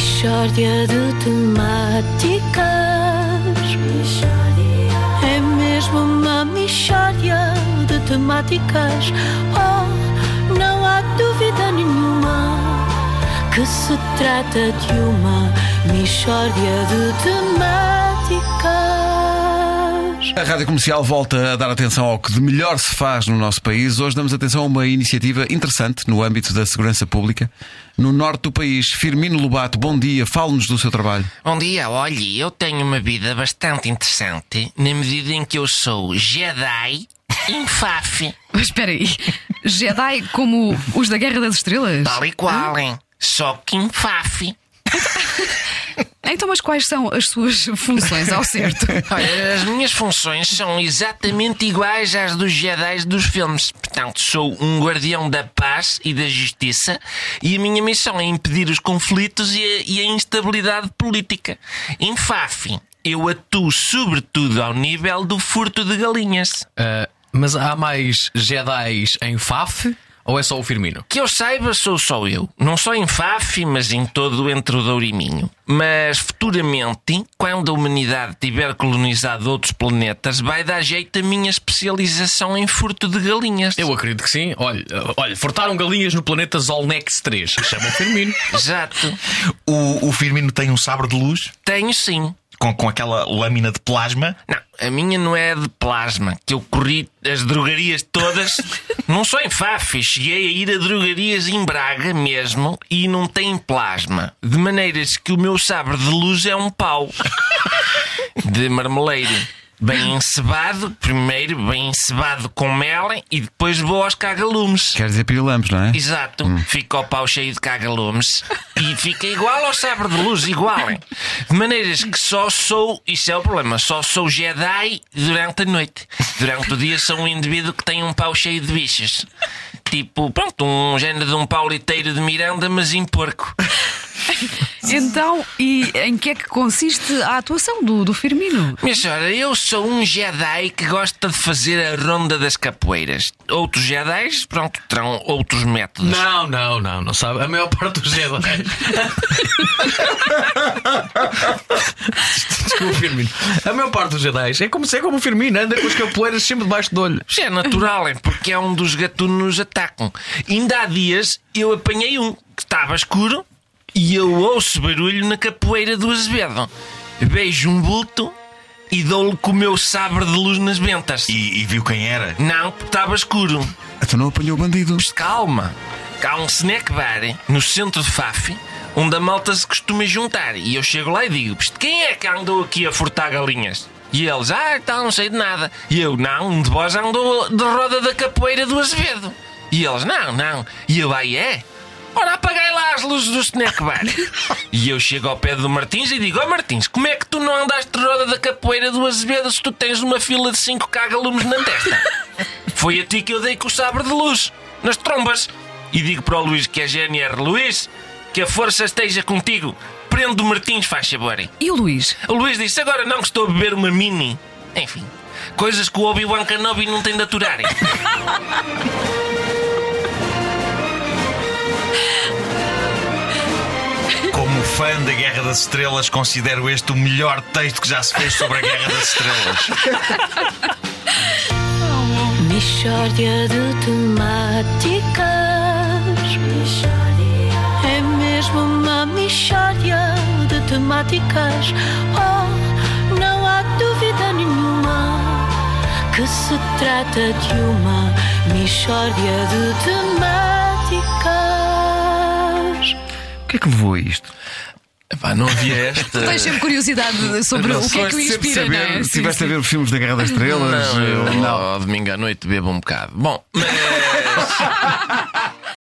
Mishória de temáticas. É mesmo uma mishória de temáticas. Oh, não há dúvida nenhuma que se trata de uma mishória de temáticas. A Rádio Comercial volta a dar atenção ao que de melhor se faz no nosso país. Hoje damos atenção a uma iniciativa interessante no âmbito da segurança pública. No norte do país, Firmino Lobato, bom dia, fale-nos do seu trabalho. Bom dia, olhe, eu tenho uma vida bastante interessante na medida em que eu sou Jedi Infaf. Mas espera aí, Jedi como os da Guerra das Estrelas? Tal e qual, hein? Só que Infaf. Então, mas quais são as suas funções ao certo? Olha, as minhas funções são exatamente iguais às dos Jedi dos filmes. Portanto, sou um guardião da paz e da justiça e a minha missão é impedir os conflitos e a, e a instabilidade política. Infaf, eu atuo sobretudo ao nível do furto de galinhas. Ah, mas há mais Jedis em Faf ou é só o Firmino? Que eu saiba, sou só eu. Não só em Faf, mas em todo entre o Douro e Minho. Mas futuramente, quando a humanidade tiver colonizado outros planetas, vai dar jeito a minha especialização em furto de galinhas. Eu acredito que sim. Olha, olha furtaram galinhas no planeta Zolnex 3. Chama o Firmino. Exato. O, o Firmino tem um sabre de luz Tenho sim. Com, com aquela lâmina de plasma. Não, a minha não é de plasma, que eu corri as drogarias todas. não sou em Faf, cheguei a ir a drogarias em Braga mesmo e não tem plasma. De maneiras que o meu sabre de luz é um pau. De marmeleiro. Bem encebado, primeiro bem encebado com mel e depois vou aos cagalumes. Quer dizer pirilampos, não é? Exato, fica o pau cheio de cagalumes e fica igual ao sabre de luz, igual. De maneiras que só sou, isso é o problema, só sou Jedi durante a noite. Durante o dia sou um indivíduo que tem um pau cheio de bichos. Tipo, pronto, um género de um pauliteiro de Miranda, mas em porco. Então, e em que é que consiste a atuação do, do Firmino? Minha senhora, eu sou um Jedi que gosta de fazer a ronda das capoeiras. Outros Jedis, pronto, terão outros métodos. Não, não, não, não sabe. A maior parte dos Jedi. Desculpa, Firmino. A maior parte dos Jedi é como, é como o Firmino, anda com as capoeiras sempre debaixo do olho. Isso é natural, é porque é um dos gatunos nos atacam. Ainda há dias eu apanhei um que estava escuro e eu ouço barulho na capoeira do Azevedo. Beijo um bulto e dou-lhe com o meu sabre de luz nas ventas. E, e viu quem era? Não, porque estava escuro. Então não apanhou o bandido. Mas calma, há um snack bar no centro de Faf onde a malta se costuma juntar. E eu chego lá e digo: "Psst, quem é que andou aqui a furtar galinhas? E eles, ah, tá, não sei de nada. E eu, não, um de vós andou de roda da capoeira do Azevedo. E eles, não, não. E eu, aí é? Ora, apagai as luzes do snack bar. e eu chego ao pé do Martins e digo: Ó Martins, como é que tu não andaste de roda da capoeira do Azevedo se tu tens uma fila de 5 cagalumes na testa? Foi a ti que eu dei com o sabre de luz, nas trombas. E digo para o Luís que é GNR: Luís, que a força esteja contigo. Prende o Martins, faz favor. E o Luís? O Luís disse: Agora não que estou a beber uma mini. Enfim, coisas que o Obi-Wan Kenobi não tem de aturar. fã da Guerra das Estrelas, considero este o melhor texto que já se fez sobre a Guerra das Estrelas. Mishória de temáticas. É mesmo uma mishória de temáticas. Oh, não há dúvida nenhuma que se trata de uma mishória de temáticas. O que é que levou a isto? Epá, não havia esta. Tens sempre curiosidade sobre o que é que o inspira, não é? saber, Sim, Estiveste a ver filmes da Guerra das Estrelas? Não, eu não. ao domingo à noite bebo um bocado. Bom, mas.